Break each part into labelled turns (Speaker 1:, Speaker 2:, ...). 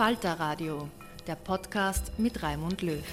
Speaker 1: Falter Radio, der Podcast mit Raimund Löw.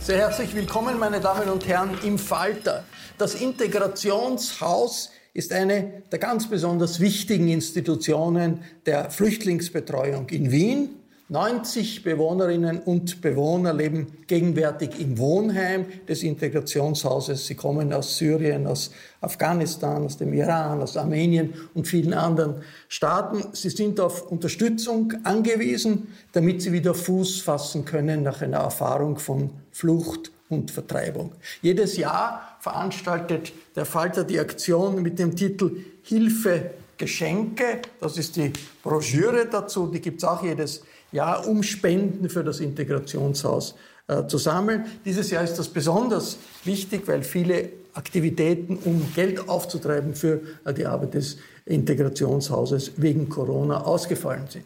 Speaker 2: Sehr herzlich willkommen, meine Damen und Herren, im Falter. Das Integrationshaus ist eine der ganz besonders wichtigen Institutionen der Flüchtlingsbetreuung in Wien 90 Bewohnerinnen und Bewohner leben gegenwärtig im Wohnheim des Integrationshauses. Sie kommen aus Syrien, aus Afghanistan, aus dem Iran, aus Armenien und vielen anderen Staaten. Sie sind auf Unterstützung angewiesen, damit sie wieder Fuß fassen können nach einer Erfahrung von Flucht und Vertreibung. Jedes Jahr veranstaltet der Falter die Aktion mit dem Titel Hilfe Geschenke. Das ist die Broschüre dazu, die gibt es auch jedes ja, um Spenden für das Integrationshaus äh, zu sammeln. Dieses Jahr ist das besonders wichtig, weil viele Aktivitäten, um Geld aufzutreiben für äh, die Arbeit des Integrationshauses wegen Corona ausgefallen sind.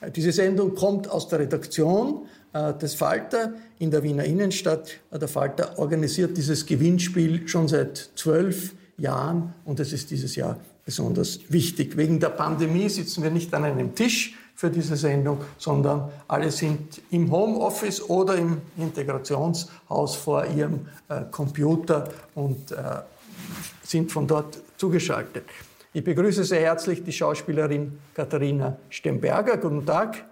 Speaker 2: Äh, diese Sendung kommt aus der Redaktion äh, des Falter in der Wiener Innenstadt. Äh, der Falter organisiert dieses Gewinnspiel schon seit zwölf Jahren und es ist dieses Jahr besonders wichtig. Wegen der Pandemie sitzen wir nicht an einem Tisch, für diese Sendung, sondern alle sind im Homeoffice oder im Integrationshaus vor ihrem äh, Computer und äh, sind von dort zugeschaltet. Ich begrüße sehr herzlich die Schauspielerin Katharina Stemberger. Guten Tag.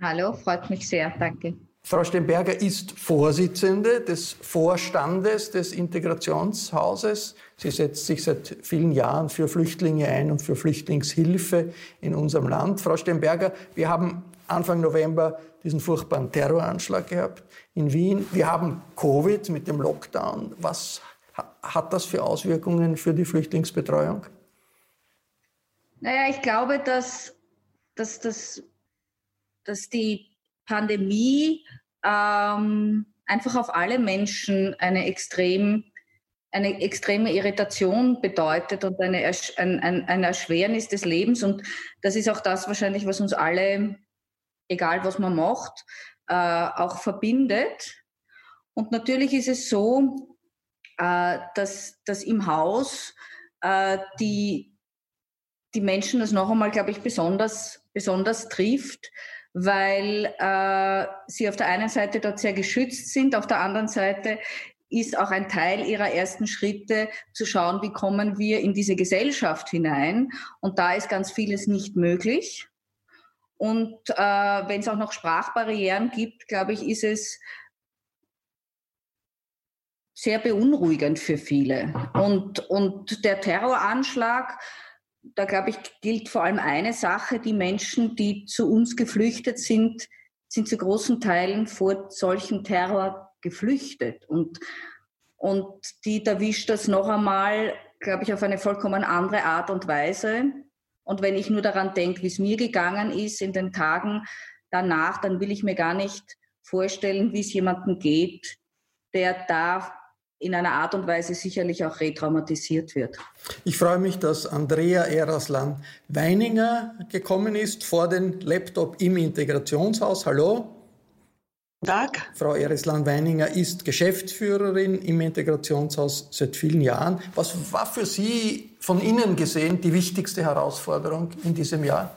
Speaker 3: Hallo, freut mich sehr, danke.
Speaker 2: Frau Stemberger ist Vorsitzende des Vorstandes des Integrationshauses. Sie setzt sich seit vielen Jahren für Flüchtlinge ein und für Flüchtlingshilfe in unserem Land. Frau Stemberger, wir haben Anfang November diesen furchtbaren Terroranschlag gehabt in Wien. Wir haben Covid mit dem Lockdown. Was hat das für Auswirkungen für die Flüchtlingsbetreuung?
Speaker 3: Naja, ich glaube, dass, dass, dass, dass die Pandemie ähm, einfach auf alle Menschen eine extrem eine extreme Irritation bedeutet und eine, ein, ein, eine Erschwernis des Lebens. Und das ist auch das wahrscheinlich, was uns alle, egal was man macht, äh, auch verbindet. Und natürlich ist es so, äh, dass, dass im Haus äh, die, die Menschen das noch einmal, glaube ich, besonders, besonders trifft, weil äh, sie auf der einen Seite dort sehr geschützt sind, auf der anderen Seite ist auch ein Teil ihrer ersten Schritte zu schauen, wie kommen wir in diese Gesellschaft hinein. Und da ist ganz vieles nicht möglich. Und äh, wenn es auch noch Sprachbarrieren gibt, glaube ich, ist es sehr beunruhigend für viele. Und, und der Terroranschlag, da glaube ich, gilt vor allem eine Sache, die Menschen, die zu uns geflüchtet sind, sind zu großen Teilen vor solchem Terror geflüchtet. Und, und die erwischt das noch einmal, glaube ich, auf eine vollkommen andere Art und Weise. Und wenn ich nur daran denke, wie es mir gegangen ist in den Tagen danach, dann will ich mir gar nicht vorstellen, wie es jemandem geht, der da in einer Art und Weise sicherlich auch retraumatisiert wird.
Speaker 2: Ich freue mich, dass Andrea Eraslan Weininger gekommen ist vor den Laptop im Integrationshaus. Hallo.
Speaker 4: Tag.
Speaker 2: Frau Ereslan-Weininger ist Geschäftsführerin im Integrationshaus seit vielen Jahren. Was war für Sie von Ihnen gesehen die wichtigste Herausforderung in diesem Jahr?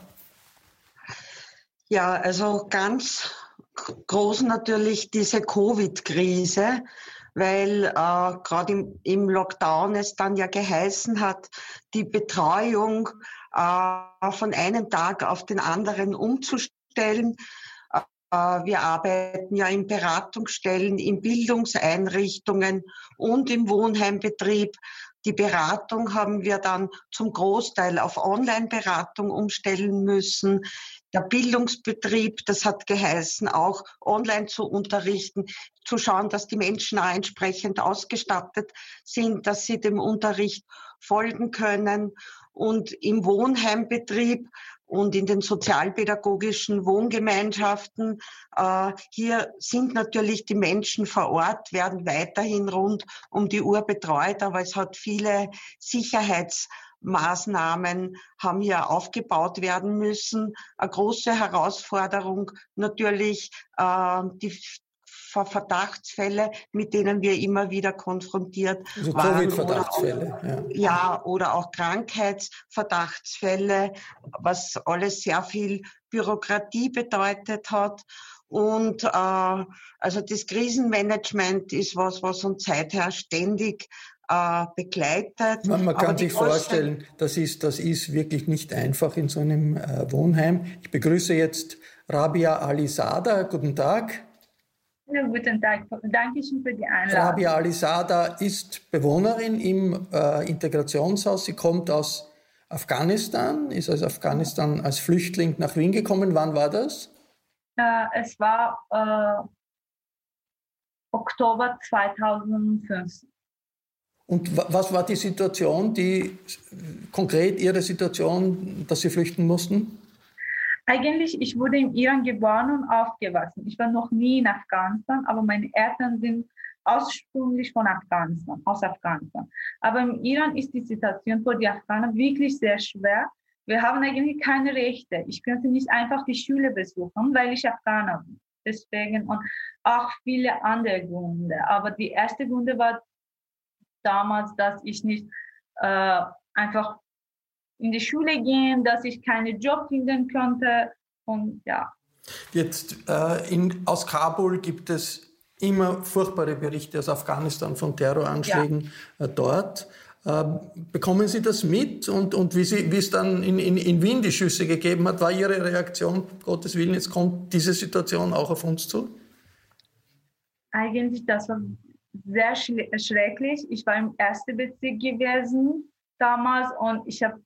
Speaker 4: Ja, also ganz groß natürlich diese Covid-Krise, weil äh, gerade im, im, Lockdown es dann ja geheißen hat, die Betreuung äh, von einem Tag auf den anderen umzustellen. Äh, wir arbeiten ja in Beratungsstellen, in Bildungseinrichtungen und im Wohnheimbetrieb. Die Beratung haben wir dann zum Großteil auf Online-Beratung umstellen müssen. Der Bildungsbetrieb, das hat geheißen, auch online zu unterrichten, zu schauen, dass die Menschen auch entsprechend ausgestattet sind, dass sie dem Unterricht folgen können. Und im Wohnheimbetrieb und in den sozialpädagogischen Wohngemeinschaften. Äh, hier sind natürlich die Menschen vor Ort, werden weiterhin rund um die Uhr betreut, aber es hat viele Sicherheitsmaßnahmen haben hier aufgebaut werden müssen. Eine große Herausforderung natürlich äh, die Verdachtsfälle, mit denen wir immer wieder konfrontiert
Speaker 2: also waren. Covid-Verdachtsfälle.
Speaker 4: Ja. ja, oder auch Krankheitsverdachtsfälle, was alles sehr viel Bürokratie bedeutet hat. Und äh, also das Krisenmanagement ist was, was uns seither ständig äh, begleitet.
Speaker 2: Man, man kann sich vorstellen, das ist, das ist wirklich nicht einfach in so einem äh, Wohnheim. Ich begrüße jetzt Rabia Alisada. Guten Tag.
Speaker 5: Ja, guten Tag. Dankeschön für die Einladung.
Speaker 2: Rabia Alisada ist Bewohnerin im äh, Integrationshaus. Sie kommt aus Afghanistan, ist aus Afghanistan als Flüchtling nach Wien gekommen. Wann war das?
Speaker 5: Äh, es war äh, Oktober 2005.
Speaker 2: Und was war die Situation, die konkret Ihre Situation, dass Sie flüchten mussten?
Speaker 5: Eigentlich, ich wurde in Iran geboren und aufgewachsen. Ich war noch nie in Afghanistan, aber meine Eltern sind ursprünglich von Afghanistan, aus Afghanistan. Aber im Iran ist die Situation für die Afghanen wirklich sehr schwer. Wir haben eigentlich keine Rechte. Ich könnte nicht einfach die Schule besuchen, weil ich Afghaner bin. Deswegen und auch viele andere Gründe. Aber die erste Gründe war damals, dass ich nicht äh, einfach in die Schule gehen, dass ich keinen Job finden konnte und ja.
Speaker 2: Jetzt äh, in, aus Kabul gibt es immer furchtbare Berichte aus Afghanistan von Terroranschlägen ja. äh, dort. Äh, bekommen Sie das mit? Und, und wie, Sie, wie es dann in, in, in Wien die Schüsse gegeben hat, war Ihre Reaktion, Gottes Willen, jetzt kommt diese Situation auch auf uns zu?
Speaker 5: Eigentlich, das war sehr schrecklich. Ich war im ersten Bezirk gewesen damals und ich habe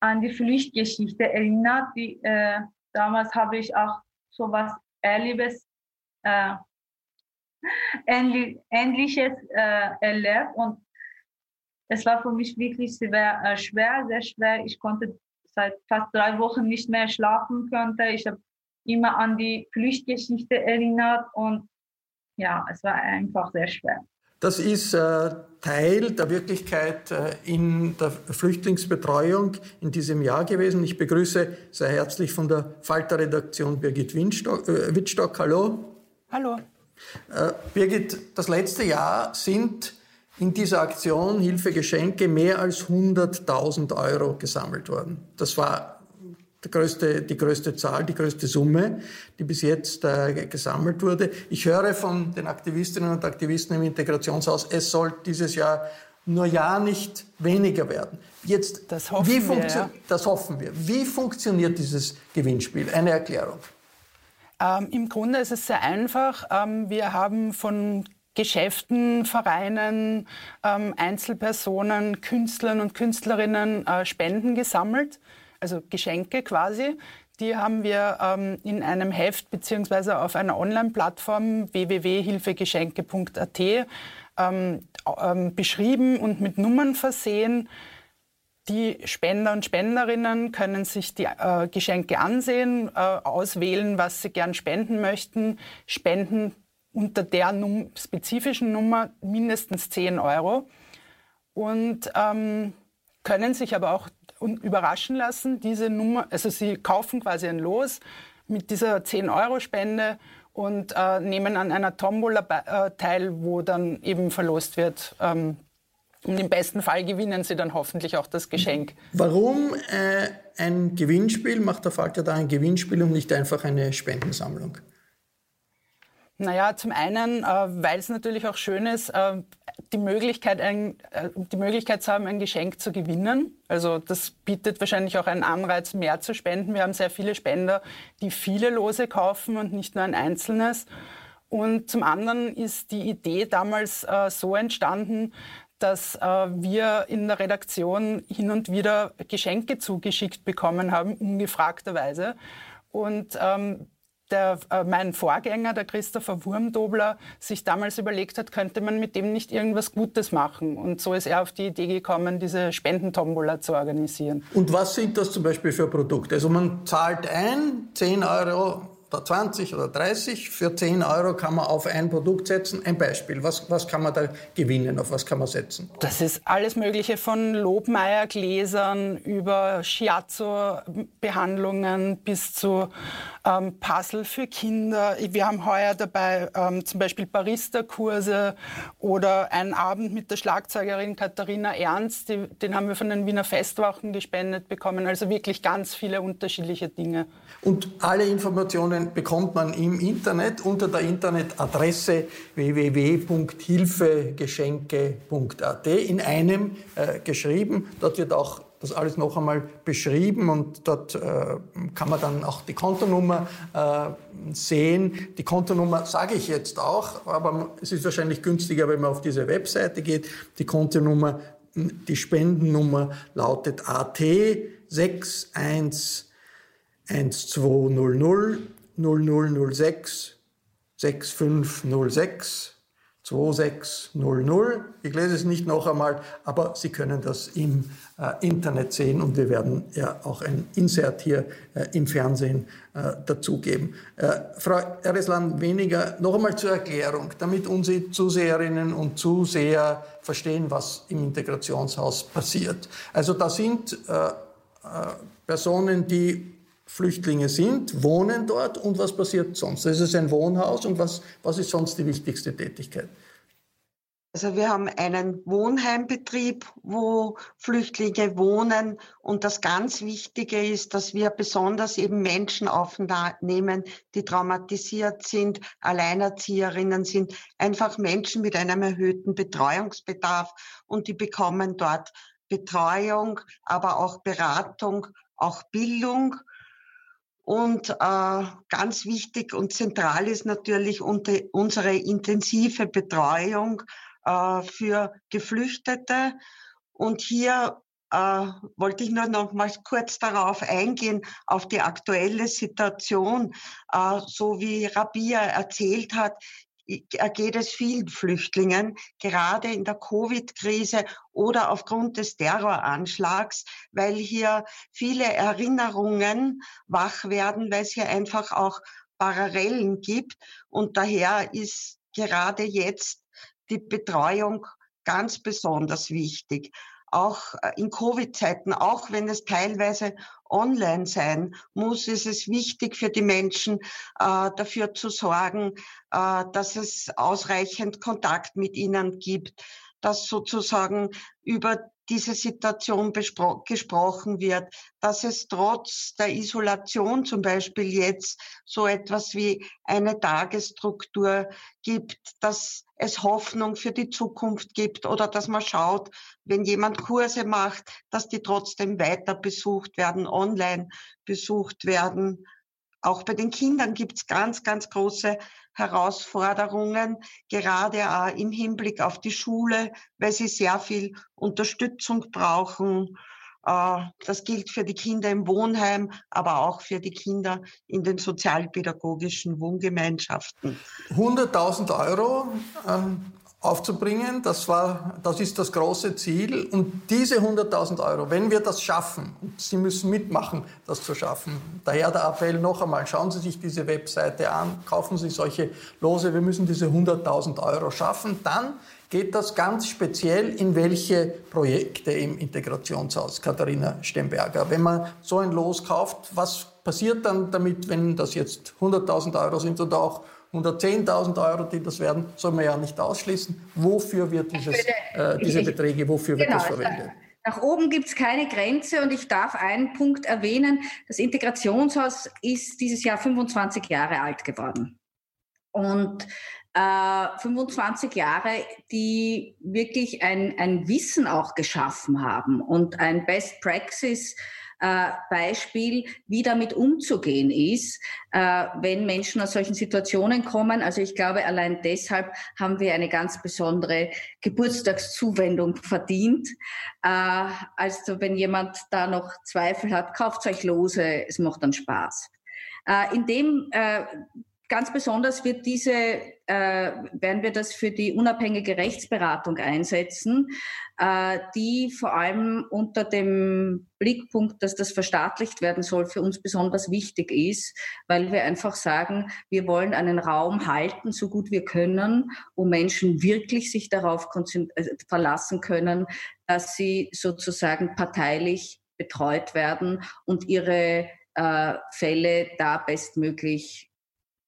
Speaker 5: an die Pflichtgeschichte erinnert. Die, äh, damals habe ich auch so etwas Erlebes, äh, Ähnliches äh, erlebt und es war für mich wirklich sehr, äh, schwer, sehr schwer. Ich konnte seit fast drei Wochen nicht mehr schlafen könnte. Ich habe immer an die Pflichtgeschichte erinnert und ja, es war einfach sehr schwer.
Speaker 2: Das ist äh, Teil der Wirklichkeit äh, in der Flüchtlingsbetreuung in diesem Jahr gewesen. Ich begrüße sehr herzlich von der Falter-Redaktion Birgit Wittstock. Äh, Wittstock. Hallo.
Speaker 6: Hallo.
Speaker 2: Äh, Birgit, das letzte Jahr sind in dieser Aktion Hilfe Geschenke mehr als 100.000 Euro gesammelt worden. Das war die größte, die größte Zahl, die größte Summe, die bis jetzt äh, gesammelt wurde. Ich höre von den Aktivistinnen und Aktivisten im Integrationshaus, es soll dieses Jahr nur ja nicht weniger werden. Jetzt,
Speaker 6: das hoffen, wie wir, ja.
Speaker 2: das hoffen wir. Wie funktioniert dieses Gewinnspiel? Eine Erklärung.
Speaker 6: Ähm, Im Grunde ist es sehr einfach. Ähm, wir haben von
Speaker 7: Geschäften, Vereinen, ähm, Einzelpersonen, Künstlern und Künstlerinnen äh, Spenden gesammelt, also Geschenke quasi. Die haben wir ähm, in einem Heft beziehungsweise auf einer Online-Plattform www.hilfegeschenke.at ähm, ähm, beschrieben und mit Nummern versehen. Die Spender und Spenderinnen können sich die äh, Geschenke ansehen, äh, auswählen, was sie gern spenden möchten, spenden unter der Num spezifischen Nummer mindestens 10 Euro und ähm, können sich aber auch überraschen lassen. Diese Nummer, also sie kaufen quasi ein Los mit dieser 10-Euro-Spende und äh, nehmen an einer Tombola äh, teil, wo dann eben verlost wird. Ähm, und im besten Fall gewinnen sie dann hoffentlich auch das Geschenk.
Speaker 2: Warum äh, ein Gewinnspiel? Macht der Falter da ein Gewinnspiel und nicht einfach eine Spendensammlung?
Speaker 7: Naja, zum einen, äh, weil es natürlich auch schön ist, äh, die, Möglichkeit, ein, äh, die Möglichkeit zu haben, ein Geschenk zu gewinnen. Also das bietet wahrscheinlich auch einen Anreiz, mehr zu spenden. Wir haben sehr viele Spender, die viele Lose kaufen und nicht nur ein einzelnes. Und zum anderen ist die Idee damals äh, so entstanden, dass äh, wir in der Redaktion hin und wieder Geschenke zugeschickt bekommen haben, ungefragterweise. Und ähm, der, äh, mein Vorgänger, der Christopher Wurmdobler, sich damals überlegt hat, könnte man mit dem nicht irgendwas Gutes machen. Und so ist er auf die Idee gekommen, diese Spendentombola zu organisieren.
Speaker 2: Und was sind das zum Beispiel für Produkte? Also man zahlt ein, 10 Euro 20 oder 30. Für 10 Euro kann man auf ein Produkt setzen. Ein Beispiel. Was, was kann man da gewinnen? Auf was kann man setzen?
Speaker 7: Das ist alles Mögliche von Lobmeier-Gläsern über Shiatsu-Behandlungen bis zu ähm, Puzzle für Kinder. Wir haben heuer dabei ähm, zum Beispiel Barista-Kurse oder einen Abend mit der Schlagzeugerin Katharina Ernst. Die, den haben wir von den Wiener Festwochen gespendet bekommen. Also wirklich ganz viele unterschiedliche Dinge.
Speaker 2: Und alle Informationen bekommt man im Internet unter der Internetadresse www.hilfegeschenke.at in einem äh, geschrieben. Dort wird auch das alles noch einmal beschrieben und dort äh, kann man dann auch die Kontonummer äh, sehen. Die Kontonummer sage ich jetzt auch, aber es ist wahrscheinlich günstiger, wenn man auf diese Webseite geht. Die Kontonummer, die Spendennummer lautet AT 61 1200 0006 6506 2600. Ich lese es nicht noch einmal, aber Sie können das im äh, Internet sehen und wir werden ja auch ein Insert hier äh, im Fernsehen äh, dazugeben. Äh, Frau Ereslan, weniger noch einmal zur Erklärung, damit unsere Zuseherinnen und Zuseher verstehen, was im Integrationshaus passiert. Also da sind äh, äh, Personen, die Flüchtlinge sind, wohnen dort und was passiert sonst? Es ist ein Wohnhaus und was, was ist sonst die wichtigste Tätigkeit?
Speaker 4: Also wir haben einen Wohnheimbetrieb, wo Flüchtlinge wohnen. Und das ganz Wichtige ist, dass wir besonders eben Menschen aufnehmen, die traumatisiert sind, Alleinerzieherinnen sind, einfach Menschen mit einem erhöhten Betreuungsbedarf. Und die bekommen dort Betreuung, aber auch Beratung, auch Bildung. Und äh, ganz wichtig und zentral ist natürlich unsere intensive Betreuung äh, für Geflüchtete. Und hier äh, wollte ich nur noch mal kurz darauf eingehen, auf die aktuelle Situation. Äh, so wie Rabia erzählt hat, geht es vielen Flüchtlingen, gerade in der Covid-Krise oder aufgrund des Terroranschlags, weil hier viele Erinnerungen wach werden, weil es hier einfach auch Parallelen gibt. Und daher ist gerade jetzt die Betreuung ganz besonders wichtig auch äh, in Covid-Zeiten, auch wenn es teilweise online sein muss, ist es wichtig für die Menschen, äh, dafür zu sorgen, äh, dass es ausreichend Kontakt mit ihnen gibt, dass sozusagen über diese Situation gesprochen wird, dass es trotz der Isolation zum Beispiel jetzt so etwas wie eine Tagesstruktur gibt, dass es Hoffnung für die Zukunft gibt oder dass man schaut, wenn jemand Kurse macht, dass die trotzdem weiter besucht werden, online besucht werden auch bei den Kindern gibt es ganz, ganz große Herausforderungen, gerade auch im Hinblick auf die Schule, weil sie sehr viel Unterstützung brauchen. Äh, das gilt für die Kinder im Wohnheim, aber auch für die Kinder in den sozialpädagogischen Wohngemeinschaften.
Speaker 2: 100.000 Euro ähm, aufzubringen. Das, war, das ist das große Ziel. Und diese 100.000 Euro, wenn wir das schaffen, und Sie müssen mitmachen, das zu schaffen, daher der Appell noch einmal, schauen Sie sich diese Webseite an, kaufen Sie solche Lose, wir müssen diese 100.000 Euro schaffen, dann geht das ganz speziell in welche Projekte im Integrationshaus, Katharina Stemberger. Wenn man so ein Los kauft, was passiert dann damit, wenn das jetzt 100.000 Euro sind oder auch 110.000 Euro, die das werden, soll man ja nicht ausschließen. Wofür wird dieses, äh, diese Beträge, wofür wird genau, das verwendet?
Speaker 3: Nach oben gibt es keine Grenze und ich darf einen Punkt erwähnen. Das Integrationshaus ist dieses Jahr 25 Jahre alt geworden. Und äh, 25 Jahre, die wirklich ein, ein Wissen auch geschaffen haben und ein Best Practice äh, Beispiel, wie damit umzugehen ist, äh, wenn Menschen aus solchen Situationen kommen. Also ich glaube, allein deshalb haben wir eine ganz besondere Geburtstagszuwendung verdient. Äh, also wenn jemand da noch Zweifel hat, kauft euch lose, es macht dann Spaß. Äh, in dem äh, Ganz besonders wird diese, äh, werden wir das für die unabhängige Rechtsberatung einsetzen, äh, die vor allem unter dem Blickpunkt, dass das verstaatlicht werden soll, für uns besonders wichtig ist, weil wir einfach sagen, wir wollen einen Raum halten, so gut wir können, wo Menschen wirklich sich darauf äh, verlassen können, dass sie sozusagen parteilich betreut werden und ihre äh, Fälle da bestmöglich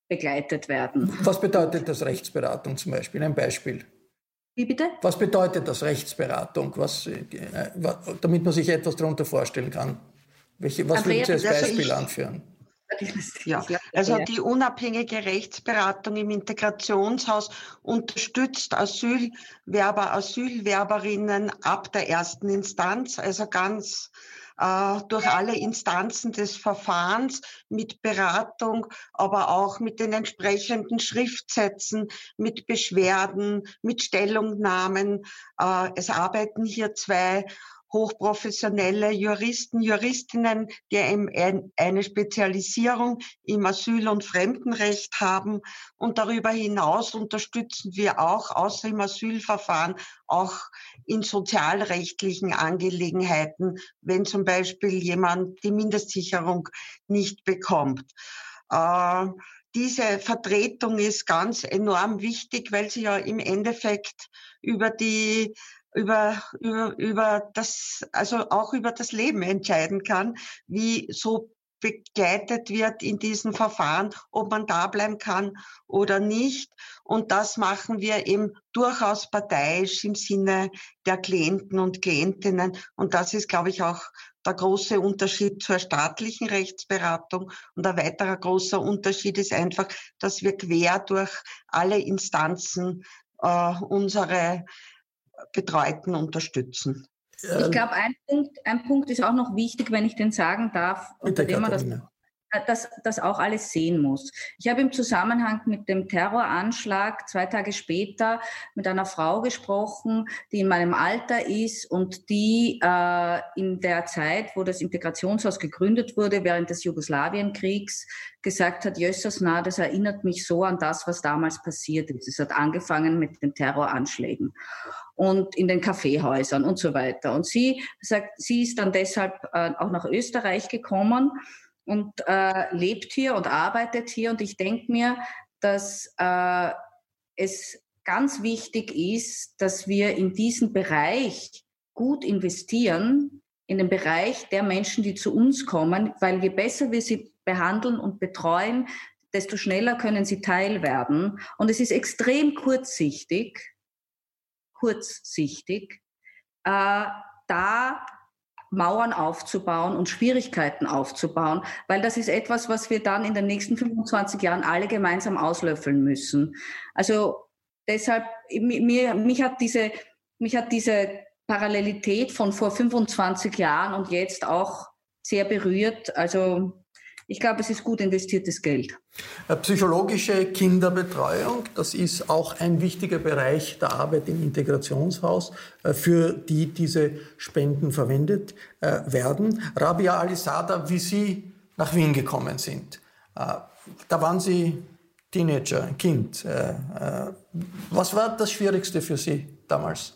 Speaker 3: begleitet werden.
Speaker 2: Was bedeutet das Rechtsberatung zum Beispiel? Ein Beispiel.
Speaker 3: Wie bitte?
Speaker 2: Was bedeutet das Rechtsberatung? Was, äh, damit man sich etwas darunter vorstellen kann. Welche, was würden Sie als Beispiel anführen?
Speaker 4: Ja, also die unabhängige Rechtsberatung im Integrationshaus unterstützt Asylwerber, Asylwerberinnen ab der ersten Instanz, also ganz äh, durch alle Instanzen des Verfahrens mit Beratung, aber auch mit den entsprechenden Schriftsätzen, mit Beschwerden, mit Stellungnahmen. Äh, es arbeiten hier zwei hochprofessionelle Juristen, Juristinnen, die eine Spezialisierung im Asyl- und Fremdenrecht haben. Und darüber hinaus unterstützen wir auch, außer im Asylverfahren, auch in sozialrechtlichen Angelegenheiten, wenn zum Beispiel jemand die Mindestsicherung nicht bekommt. Äh, diese Vertretung ist ganz enorm wichtig, weil sie ja im Endeffekt über die über, über, über das, also auch über das Leben entscheiden kann, wie so begleitet wird in diesen Verfahren, ob man da bleiben kann oder nicht. Und das machen wir eben durchaus parteiisch im Sinne der Klienten und Klientinnen. Und das ist, glaube ich, auch der große Unterschied zur staatlichen Rechtsberatung. Und ein weiterer großer Unterschied ist einfach, dass wir quer durch alle Instanzen äh, unsere Betreuten unterstützen.
Speaker 3: Ich glaube, ein Punkt, ein Punkt ist auch noch wichtig, wenn ich den sagen darf, unter dem man das, das, das auch alles sehen muss. Ich habe im Zusammenhang mit dem Terroranschlag zwei Tage später mit einer Frau gesprochen, die in meinem Alter ist und die äh, in der Zeit, wo das Integrationshaus gegründet wurde, während des Jugoslawienkriegs, gesagt hat, Jössers, na, das erinnert mich so an das, was damals passiert ist. Es hat angefangen mit den Terroranschlägen und in den Kaffeehäusern und so weiter. Und sie sagt, sie ist dann deshalb äh, auch nach Österreich gekommen und äh, lebt hier und arbeitet hier. Und ich denke mir, dass äh, es ganz wichtig ist, dass wir in diesen Bereich gut investieren, in den Bereich der Menschen, die zu uns kommen, weil je besser wir sie behandeln und betreuen, desto schneller können sie Teil werden. Und es ist extrem kurzsichtig, kurzsichtig, äh, da Mauern aufzubauen und Schwierigkeiten aufzubauen, weil das ist etwas, was wir dann in den nächsten 25 Jahren alle gemeinsam auslöffeln müssen. Also deshalb, mir, mich hat diese, mich hat diese Parallelität von vor 25 Jahren und jetzt auch sehr berührt. Also ich glaube, es ist gut investiertes Geld.
Speaker 2: Äh, psychologische Kinderbetreuung, das ist auch ein wichtiger Bereich der Arbeit im Integrationshaus, äh, für die diese Spenden verwendet äh, werden. Rabia Alisada, wie Sie nach Wien gekommen sind, da waren Sie Teenager, Kind. Was war das Schwierigste für Sie damals?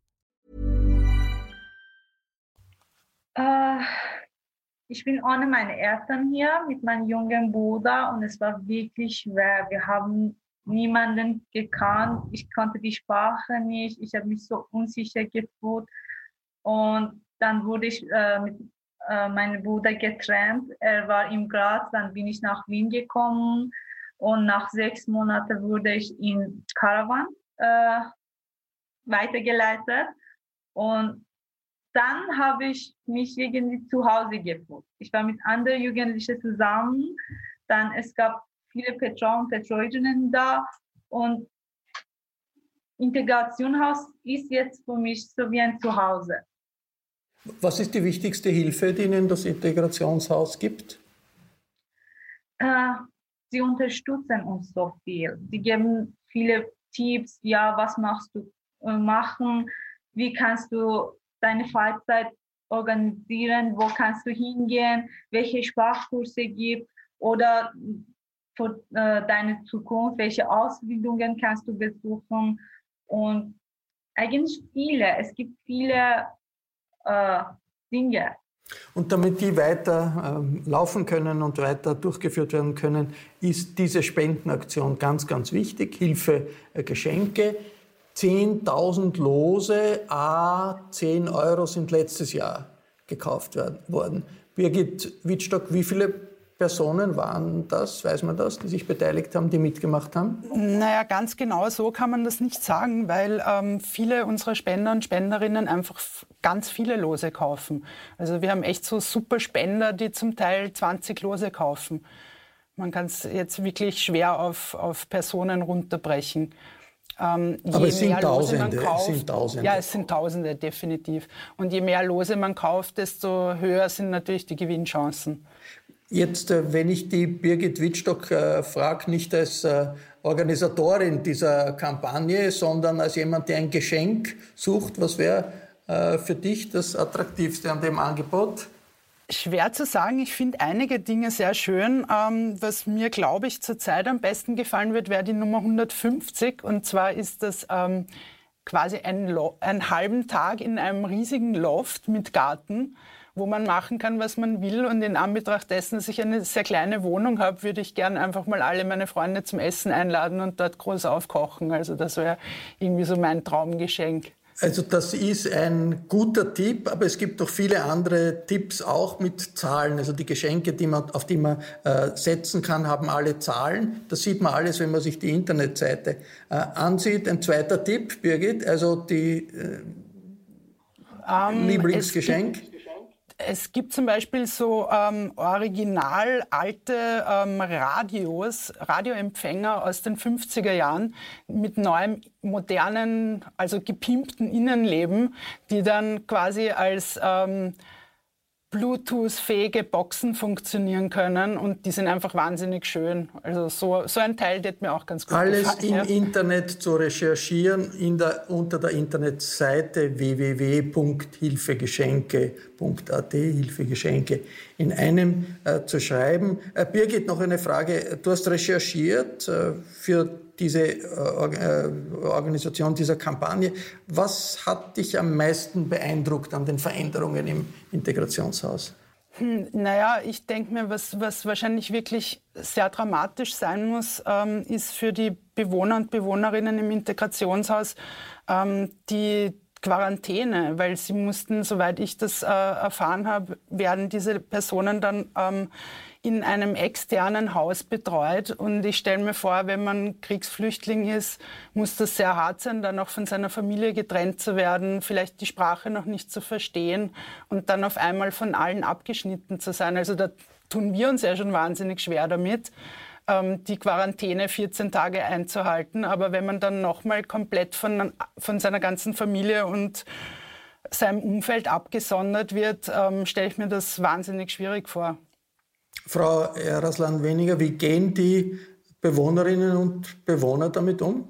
Speaker 5: Uh... Ich bin ohne meine Eltern hier mit meinem jungen Bruder und es war wirklich schwer. Wir haben niemanden gekannt. Ich konnte die Sprache nicht. Ich habe mich so unsicher gefühlt. Und dann wurde ich äh, mit äh, meinem Bruder getrennt. Er war im Graz, dann bin ich nach Wien gekommen. Und nach sechs Monaten wurde ich in Caravan äh, weitergeleitet. Und dann habe ich mich irgendwie zu Hause gefühlt. Ich war mit anderen Jugendlichen zusammen. Dann es gab viele Petrol und Petrolinnen da und Integrationhaus ist jetzt für mich so wie ein Zuhause.
Speaker 2: Was ist die wichtigste Hilfe, die Ihnen das Integrationshaus gibt?
Speaker 5: Äh, sie unterstützen uns so viel. Sie geben viele Tipps, ja, was machst du äh, machen, wie kannst du deine Freizeit organisieren, wo kannst du hingehen, welche Sprachkurse gibt oder für äh, deine Zukunft, welche Ausbildungen kannst du besuchen und eigentlich viele, es gibt viele äh, Dinge.
Speaker 2: Und damit die weiter äh, laufen können und weiter durchgeführt werden können, ist diese Spendenaktion ganz, ganz wichtig. Hilfe, äh, Geschenke. 10.000 Lose, a 10 Euro sind letztes Jahr gekauft worden. Birgit Wittstock, wie viele Personen waren das, weiß man das, die sich beteiligt haben, die mitgemacht haben?
Speaker 7: Naja, ganz genau so kann man das nicht sagen, weil ähm, viele unserer Spender und Spenderinnen einfach ganz viele Lose kaufen. Also wir haben echt so super Spender, die zum Teil 20 Lose kaufen. Man kann es jetzt wirklich schwer auf, auf Personen runterbrechen.
Speaker 2: Ähm, Aber es sind Tausende, kauft, es sind Tausende.
Speaker 7: Ja, es sind Tausende, definitiv. Und je mehr Lose man kauft, desto höher sind natürlich die Gewinnchancen.
Speaker 2: Jetzt, äh, wenn ich die Birgit Wittstock äh, frage, nicht als äh, Organisatorin dieser Kampagne, sondern als jemand, der ein Geschenk sucht, was wäre äh, für dich das Attraktivste an dem Angebot?
Speaker 7: Schwer zu sagen. Ich finde einige Dinge sehr schön. Ähm, was mir, glaube ich, zurzeit am besten gefallen wird, wäre die Nummer 150. Und zwar ist das ähm, quasi ein einen halben Tag in einem riesigen Loft mit Garten, wo man machen kann, was man will. Und in Anbetracht dessen, dass ich eine sehr kleine Wohnung habe, würde ich gerne einfach mal alle meine Freunde zum Essen einladen und dort groß aufkochen. Also das wäre irgendwie so mein Traumgeschenk.
Speaker 2: Also das ist ein guter Tipp, aber es gibt doch viele andere Tipps auch mit Zahlen. Also die Geschenke, die man, auf die man äh, setzen kann, haben alle Zahlen. Das sieht man alles, wenn man sich die Internetseite äh, ansieht. Ein zweiter Tipp, Birgit, also die äh, um, ähm, Lieblingsgeschenk.
Speaker 7: Es gibt zum Beispiel so ähm, original alte ähm, Radios, Radioempfänger aus den 50er Jahren mit neuem, modernen, also gepimpten Innenleben, die dann quasi als ähm, Bluetooth-fähige Boxen funktionieren können und die sind einfach wahnsinnig schön. Also so, so ein Teil wird mir auch ganz gut
Speaker 2: Alles
Speaker 7: gefallen.
Speaker 2: Alles im ja. Internet zu recherchieren in der, unter der Internetseite www.hilfegeschenke.at, Hilfegeschenke in einem äh, zu schreiben. Äh, Birgit, noch eine Frage. Du hast recherchiert äh, für diese äh, äh, Organisation dieser Kampagne. Was hat dich am meisten beeindruckt an den Veränderungen im Integrationshaus?
Speaker 7: Hm, naja, ich denke mir, was, was wahrscheinlich wirklich sehr dramatisch sein muss, ähm, ist für die Bewohner und Bewohnerinnen im Integrationshaus, ähm, die Quarantäne, weil sie mussten, soweit ich das äh, erfahren habe, werden diese Personen dann ähm, in einem externen Haus betreut. Und ich stelle mir vor, wenn man Kriegsflüchtling ist, muss das sehr hart sein, dann auch von seiner Familie getrennt zu werden, vielleicht die Sprache noch nicht zu verstehen und dann auf einmal von allen abgeschnitten zu sein. Also da tun wir uns ja schon wahnsinnig schwer damit ähm, die Quarantäne 14 Tage einzuhalten. Aber wenn man dann nochmal komplett von, von seiner ganzen Familie und seinem Umfeld abgesondert wird, ähm, stelle ich mir das wahnsinnig schwierig vor.
Speaker 2: Frau Eraslan-Weniger, wie gehen die Bewohnerinnen und Bewohner damit um?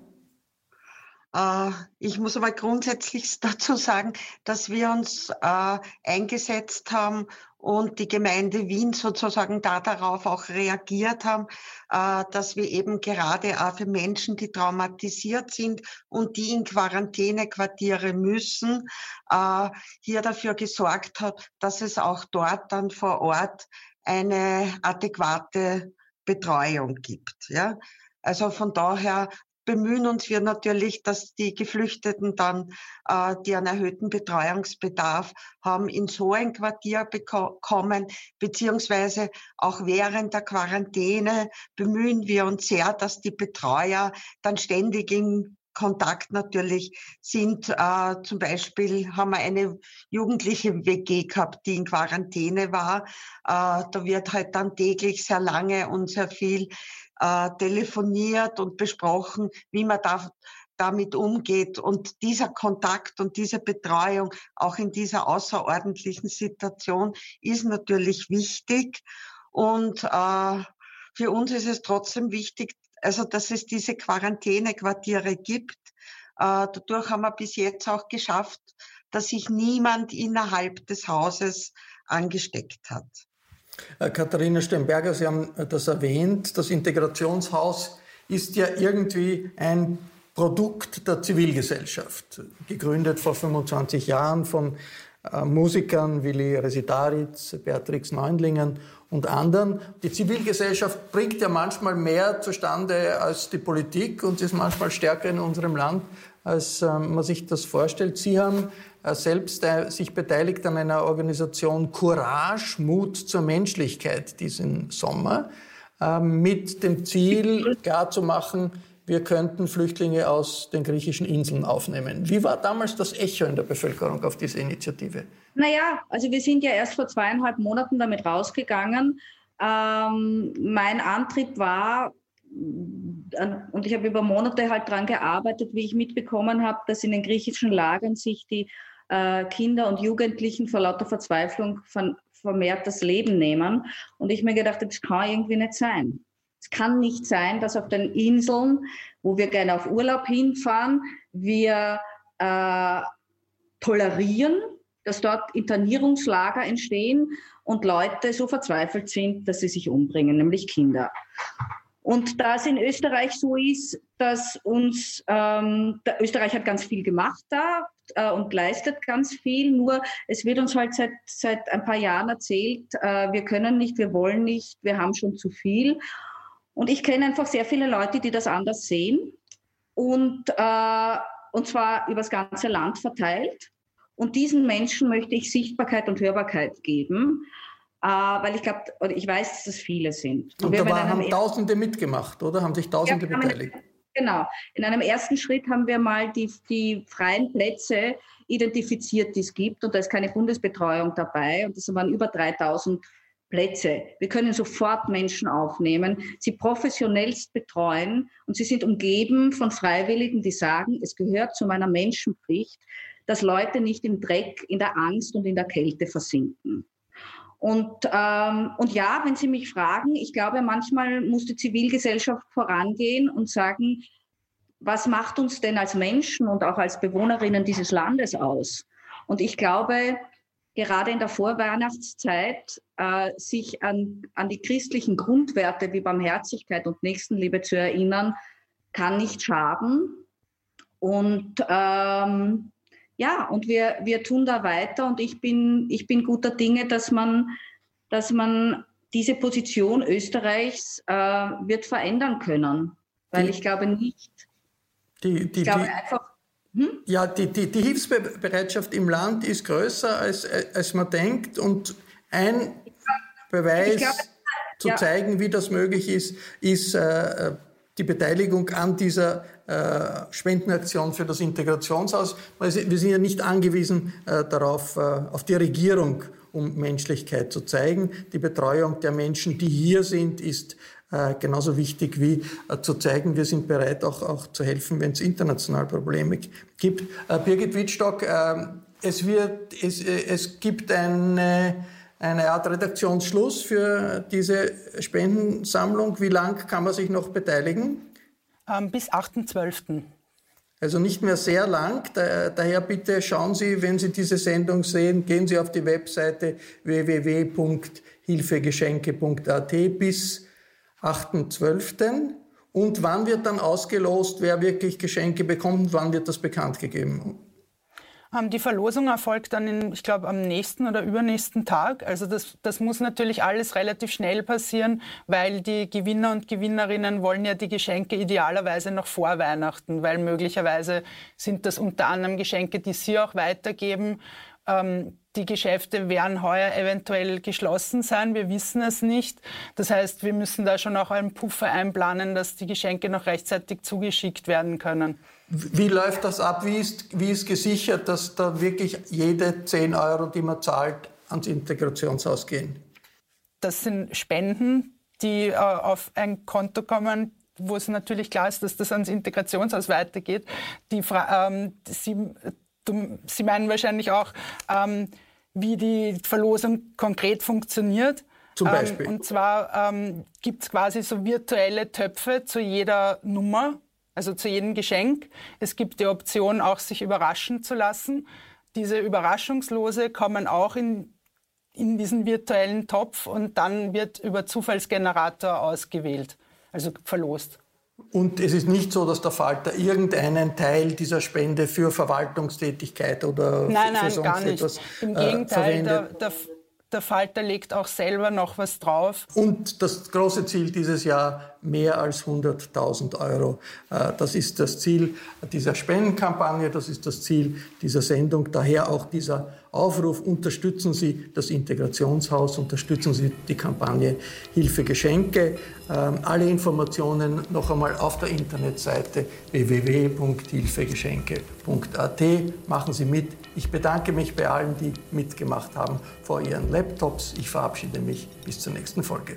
Speaker 4: Äh, ich muss aber grundsätzlich dazu sagen, dass wir uns äh, eingesetzt haben und die Gemeinde Wien sozusagen da darauf auch reagiert haben, äh, dass wir eben gerade auch für Menschen, die traumatisiert sind und die in Quarantänequartiere müssen, hier dafür gesorgt hat, dass es auch dort dann vor Ort eine adäquate Betreuung gibt. Ja? Also von daher bemühen uns wir natürlich, dass die Geflüchteten dann, äh, die einen erhöhten Betreuungsbedarf haben, in so ein Quartier kommen, beziehungsweise auch während der Quarantäne bemühen wir uns sehr, dass die Betreuer dann ständig in Kontakt natürlich sind. Äh, zum Beispiel haben wir eine jugendliche WG gehabt, die in Quarantäne war. Äh, da wird halt dann täglich sehr lange und sehr viel äh, telefoniert und besprochen, wie man da damit umgeht. Und dieser Kontakt und diese Betreuung auch in dieser außerordentlichen Situation ist natürlich wichtig. Und äh, für uns ist es trotzdem wichtig, also dass es diese Quarantänequartiere gibt. Äh, dadurch haben wir bis jetzt auch geschafft, dass sich niemand innerhalb des Hauses angesteckt hat.
Speaker 2: Äh, Katharina Steinberger, Sie haben das erwähnt. Das Integrationshaus ist ja irgendwie ein Produkt der Zivilgesellschaft, gegründet vor 25 Jahren von äh, Musikern Willi Residaritz, Beatrix Neunlingen und anderen. Die Zivilgesellschaft bringt ja manchmal mehr zustande als die Politik und ist manchmal stärker in unserem Land, als ähm, man sich das vorstellt. Sie haben äh, selbst äh, sich beteiligt an einer Organisation Courage, Mut zur Menschlichkeit diesen Sommer, äh, mit dem Ziel klarzumachen, wir könnten Flüchtlinge aus den griechischen Inseln aufnehmen. Wie war damals das Echo in der Bevölkerung auf diese Initiative?
Speaker 3: Naja, also wir sind ja erst vor zweieinhalb Monaten damit rausgegangen. Ähm, mein Antrieb war, und ich habe über Monate halt daran gearbeitet, wie ich mitbekommen habe, dass in den griechischen Lagern sich die äh, Kinder und Jugendlichen vor lauter Verzweiflung vermehrt das Leben nehmen. Und ich mir gedacht habe, das kann irgendwie nicht sein. Es kann nicht sein, dass auf den Inseln, wo wir gerne auf Urlaub hinfahren, wir äh, tolerieren, dass dort Internierungslager entstehen und Leute so verzweifelt sind, dass sie sich umbringen, nämlich Kinder. Und da es in Österreich so ist, dass uns, ähm, Österreich hat ganz viel gemacht da äh, und leistet ganz viel, nur es wird uns halt seit, seit ein paar Jahren erzählt, äh, wir können nicht, wir wollen nicht, wir haben schon zu viel. Und ich kenne einfach sehr viele Leute, die das anders sehen und, äh, und zwar übers ganze Land verteilt. Und diesen Menschen möchte ich Sichtbarkeit und Hörbarkeit geben. Uh, weil ich glaube, ich weiß, dass es viele sind.
Speaker 2: Und, und da war, haben Tausende mitgemacht, oder? Haben sich Tausende ja, beteiligt?
Speaker 3: Genau. In einem ersten Schritt haben wir mal die, die freien Plätze identifiziert, die es gibt. Und da ist keine Bundesbetreuung dabei. Und das waren über 3000 Plätze. Wir können sofort Menschen aufnehmen, sie professionellst betreuen. Und sie sind umgeben von Freiwilligen, die sagen, es gehört zu meiner Menschenpflicht, dass Leute nicht im Dreck, in der Angst und in der Kälte versinken. Und, ähm, und ja, wenn Sie mich fragen, ich glaube, manchmal muss die Zivilgesellschaft vorangehen und sagen, was macht uns denn als Menschen und auch als Bewohnerinnen dieses Landes aus? Und ich glaube, gerade in der Vorweihnachtszeit äh, sich an, an die christlichen Grundwerte wie Barmherzigkeit und Nächstenliebe zu erinnern, kann nicht schaden. Und ähm, ja, und wir, wir tun da weiter und ich bin, ich bin guter Dinge, dass man, dass man diese Position Österreichs äh, wird verändern können. Weil die, ich glaube nicht.
Speaker 2: Die, die, ich glaube
Speaker 3: einfach,
Speaker 2: Hm? Ja, die, die, die Hilfsbereitschaft im Land ist größer, als, als man denkt. Und ein Beweis glaube, zu ja. zeigen, wie das möglich ist, ist äh, die Beteiligung an dieser äh, Spendenaktion für das Integrationshaus. Wir sind ja nicht angewiesen äh, darauf, äh, auf die Regierung, um Menschlichkeit zu zeigen. Die Betreuung der Menschen, die hier sind, ist äh, genauso wichtig wie äh, zu zeigen, wir sind bereit, auch, auch zu helfen, wenn es international Probleme gibt. Äh, Birgit Wittstock, es, wird, es, es gibt eine, eine Art Redaktionsschluss für diese Spendensammlung. Wie lang kann man sich noch beteiligen?
Speaker 7: Ähm, bis 8.12.
Speaker 2: Also nicht mehr sehr lang. daher bitte schauen Sie, wenn Sie diese Sendung sehen, gehen Sie auf die Webseite www.hilfegeschenke.at bis 8.12. Und wann wird dann ausgelost, wer wirklich Geschenke bekommt und wann wird das bekannt gegeben?
Speaker 7: Ähm, die Verlosung erfolgt dann, in, ich glaube, am nächsten oder übernächsten Tag. Also das, das muss natürlich alles relativ schnell passieren, weil die Gewinner und Gewinnerinnen wollen ja die Geschenke idealerweise noch vor Weihnachten, weil möglicherweise sind das unter anderem Geschenke, die sie auch weitergeben. Ähm, die Geschäfte werden heuer eventuell geschlossen sein. Wir wissen es nicht. Das heißt, wir müssen da schon auch einen Puffer einplanen, dass die Geschenke noch rechtzeitig zugeschickt werden können.
Speaker 2: Wie läuft das ab? Wie ist, wie ist gesichert, dass da wirklich jede 10 Euro, die man zahlt, ans Integrationshaus gehen?
Speaker 7: Das sind Spenden, die äh, auf ein Konto kommen, wo es natürlich klar ist, dass das ans Integrationshaus weitergeht. Die, ähm, Sie, du, Sie meinen wahrscheinlich auch, ähm, wie die Verlosung konkret funktioniert.
Speaker 2: Zum ähm, Beispiel.
Speaker 7: Ähm, und zwar ähm, gibt es quasi so virtuelle Töpfe zu jeder Nummer, also zu jedem Geschenk. Es gibt die Option, auch sich überraschen zu lassen. Diese Überraschungslose kommen auch in, in diesen virtuellen Topf und dann wird über Zufallsgenerator ausgewählt, also verlost.
Speaker 2: Und es ist nicht so, dass der Falter irgendeinen Teil dieser Spende für Verwaltungstätigkeit oder
Speaker 7: nein,
Speaker 2: für
Speaker 7: nein,
Speaker 2: sonst
Speaker 7: gar nicht.
Speaker 2: etwas
Speaker 7: Im Gegenteil, äh, der, der, der Falter legt auch selber noch was drauf.
Speaker 2: Und das große Ziel dieses Jahr, mehr als 100.000 Euro. Äh, das ist das Ziel dieser Spendenkampagne, das ist das Ziel dieser Sendung. Daher auch dieser Aufruf, unterstützen Sie das Integrationshaus, unterstützen Sie die Kampagne Hilfe Geschenke. Ähm, alle Informationen noch einmal auf der Internetseite www.hilfegeschenke.at. Machen Sie mit. Ich bedanke mich bei allen, die mitgemacht haben vor ihren Laptops. Ich verabschiede mich bis zur nächsten Folge.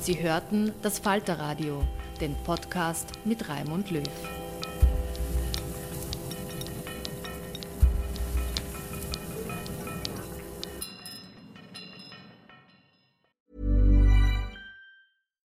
Speaker 1: Sie hörten das Falterradio, den Podcast mit Raimund Löw.